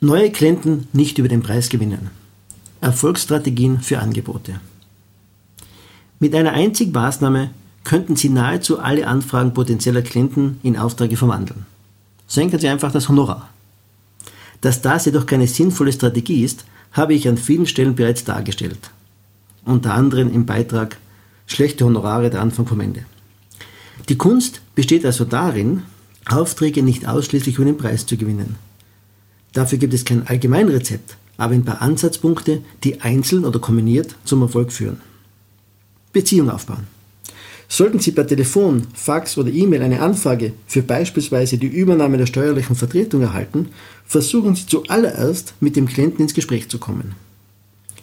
Neue Klienten nicht über den Preis gewinnen. Erfolgsstrategien für Angebote. Mit einer einzigen Maßnahme könnten Sie nahezu alle Anfragen potenzieller Klienten in Aufträge verwandeln. Senken Sie einfach das Honorar. Dass das jedoch keine sinnvolle Strategie ist, habe ich an vielen Stellen bereits dargestellt. Unter anderem im Beitrag Schlechte Honorare der Anfang vom Ende. Die Kunst besteht also darin, Aufträge nicht ausschließlich über den Preis zu gewinnen, Dafür gibt es kein Allgemeinrezept, aber ein paar Ansatzpunkte, die einzeln oder kombiniert zum Erfolg führen. Beziehung aufbauen. Sollten Sie per Telefon, Fax oder E-Mail eine Anfrage für beispielsweise die Übernahme der steuerlichen Vertretung erhalten, versuchen Sie zuallererst mit dem Klienten ins Gespräch zu kommen.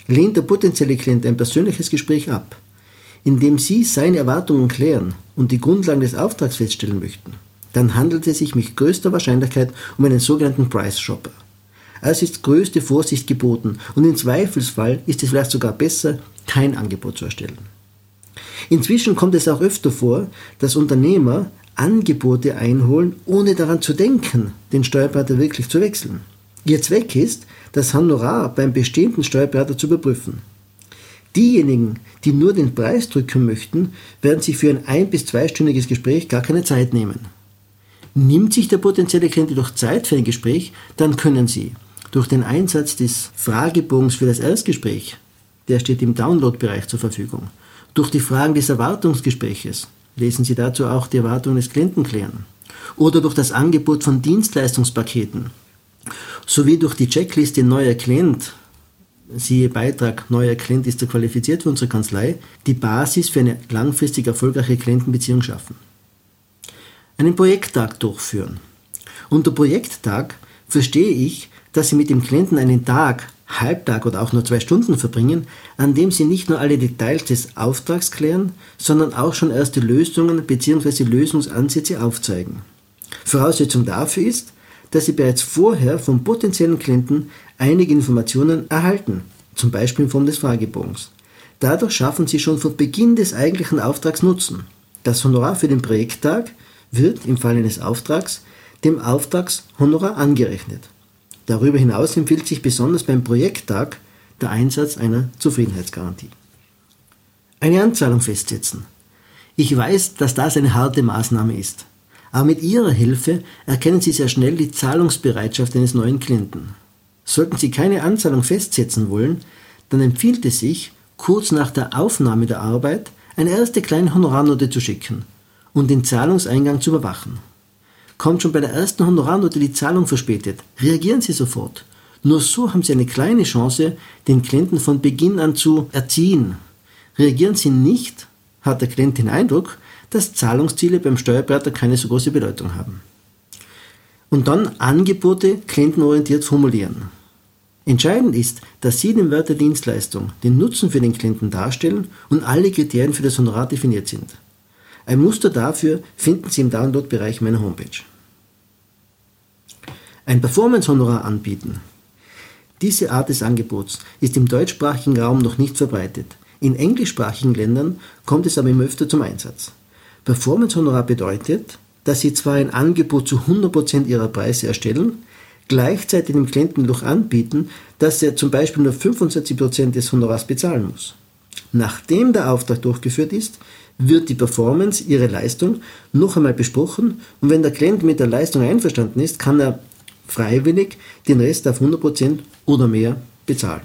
Lehnt der potenzielle Klient ein persönliches Gespräch ab, indem Sie seine Erwartungen klären und die Grundlagen des Auftrags feststellen möchten, dann handelt es sich mit größter Wahrscheinlichkeit um einen sogenannten Price Shopper. Also ist größte Vorsicht geboten und im Zweifelsfall ist es vielleicht sogar besser, kein Angebot zu erstellen. Inzwischen kommt es auch öfter vor, dass Unternehmer Angebote einholen, ohne daran zu denken, den Steuerberater wirklich zu wechseln. Ihr Zweck ist, das Honorar beim bestehenden Steuerberater zu überprüfen. Diejenigen, die nur den Preis drücken möchten, werden sich für ein ein- bis zweistündiges Gespräch gar keine Zeit nehmen. Nimmt sich der potenzielle Klient jedoch Zeit für ein Gespräch, dann können Sie durch den Einsatz des Fragebogens für das Erstgespräch, der steht im Download-Bereich zur Verfügung, durch die Fragen des Erwartungsgespräches, lesen Sie dazu auch die Erwartungen des Klienten klären, oder durch das Angebot von Dienstleistungspaketen, sowie durch die Checkliste Neuer Klient, siehe Beitrag Neuer Klient ist er qualifiziert für unsere Kanzlei, die Basis für eine langfristig erfolgreiche Klientenbeziehung schaffen einen Projekttag durchführen. Unter Projekttag verstehe ich, dass Sie mit dem Klienten einen Tag, Halbtag oder auch nur zwei Stunden verbringen, an dem Sie nicht nur alle Details des Auftrags klären, sondern auch schon erste Lösungen bzw. Lösungsansätze aufzeigen. Voraussetzung dafür ist, dass Sie bereits vorher vom potenziellen Klienten einige Informationen erhalten, zum Beispiel in Form des Fragebogens. Dadurch schaffen Sie schon von Beginn des eigentlichen Auftrags Nutzen. Das Honorar für den Projekttag wird im Fall eines Auftrags dem Auftragshonorar angerechnet. Darüber hinaus empfiehlt sich besonders beim Projekttag der Einsatz einer Zufriedenheitsgarantie. Eine Anzahlung festsetzen. Ich weiß, dass das eine harte Maßnahme ist, aber mit Ihrer Hilfe erkennen Sie sehr schnell die Zahlungsbereitschaft eines neuen Klienten. Sollten Sie keine Anzahlung festsetzen wollen, dann empfiehlt es sich, kurz nach der Aufnahme der Arbeit eine erste kleine Honorarnote zu schicken und den Zahlungseingang zu überwachen. Kommt schon bei der ersten Honorarnote die Zahlung verspätet, reagieren Sie sofort. Nur so haben Sie eine kleine Chance, den Klienten von Beginn an zu erziehen. Reagieren Sie nicht, hat der Klient den Eindruck, dass Zahlungsziele beim Steuerberater keine so große Bedeutung haben. Und dann Angebote klientenorientiert formulieren. Entscheidend ist, dass Sie den Wert der Dienstleistung, den Nutzen für den Klienten darstellen und alle Kriterien für das Honorar definiert sind. Ein Muster dafür finden Sie im Download-Bereich meiner Homepage. Ein Performance-Honorar anbieten. Diese Art des Angebots ist im deutschsprachigen Raum noch nicht verbreitet. In englischsprachigen Ländern kommt es aber immer öfter zum Einsatz. Performance-Honorar bedeutet, dass Sie zwar ein Angebot zu 100% Ihrer Preise erstellen, gleichzeitig dem Klienten jedoch anbieten, dass er zum Beispiel nur 25% des Honorars bezahlen muss. Nachdem der Auftrag durchgeführt ist, wird die Performance, ihre Leistung, noch einmal besprochen und wenn der Klient mit der Leistung einverstanden ist, kann er freiwillig den Rest auf 100% oder mehr bezahlen.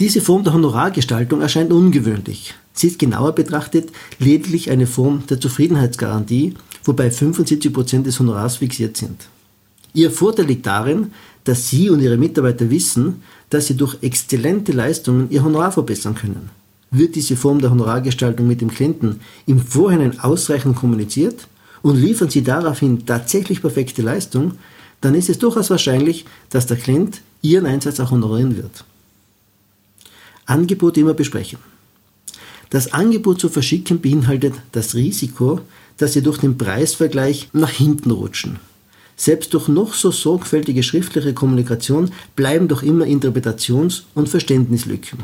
Diese Form der Honorargestaltung erscheint ungewöhnlich. Sie ist genauer betrachtet lediglich eine Form der Zufriedenheitsgarantie, wobei 75% des Honorars fixiert sind. Ihr Vorteil liegt darin, dass Sie und Ihre Mitarbeiter wissen, dass Sie durch exzellente Leistungen Ihr Honorar verbessern können. Wird diese Form der Honorargestaltung mit dem Klienten im Vorhinein ausreichend kommuniziert und liefern Sie daraufhin tatsächlich perfekte Leistung, dann ist es durchaus wahrscheinlich, dass der Klient Ihren Einsatz auch honorieren wird. Angebote immer besprechen. Das Angebot zu verschicken beinhaltet das Risiko, dass Sie durch den Preisvergleich nach hinten rutschen. Selbst durch noch so sorgfältige schriftliche Kommunikation bleiben doch immer Interpretations- und Verständnislücken.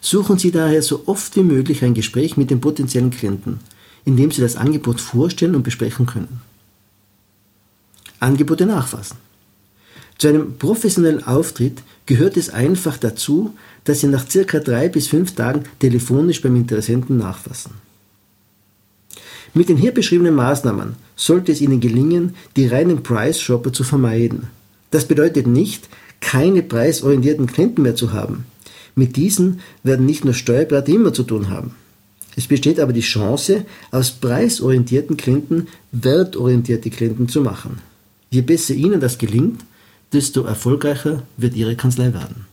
Suchen Sie daher so oft wie möglich ein Gespräch mit dem potenziellen Klienten, in dem Sie das Angebot vorstellen und besprechen können. Angebote nachfassen. Zu einem professionellen Auftritt gehört es einfach dazu, dass Sie nach circa drei bis fünf Tagen telefonisch beim Interessenten nachfassen. Mit den hier beschriebenen Maßnahmen sollte es Ihnen gelingen, die reinen Price-Shopper zu vermeiden. Das bedeutet nicht, keine preisorientierten Klienten mehr zu haben. Mit diesen werden nicht nur Steuerberater immer zu tun haben. Es besteht aber die Chance, aus preisorientierten Klienten wertorientierte Klienten zu machen. Je besser Ihnen das gelingt, desto erfolgreicher wird Ihre Kanzlei werden.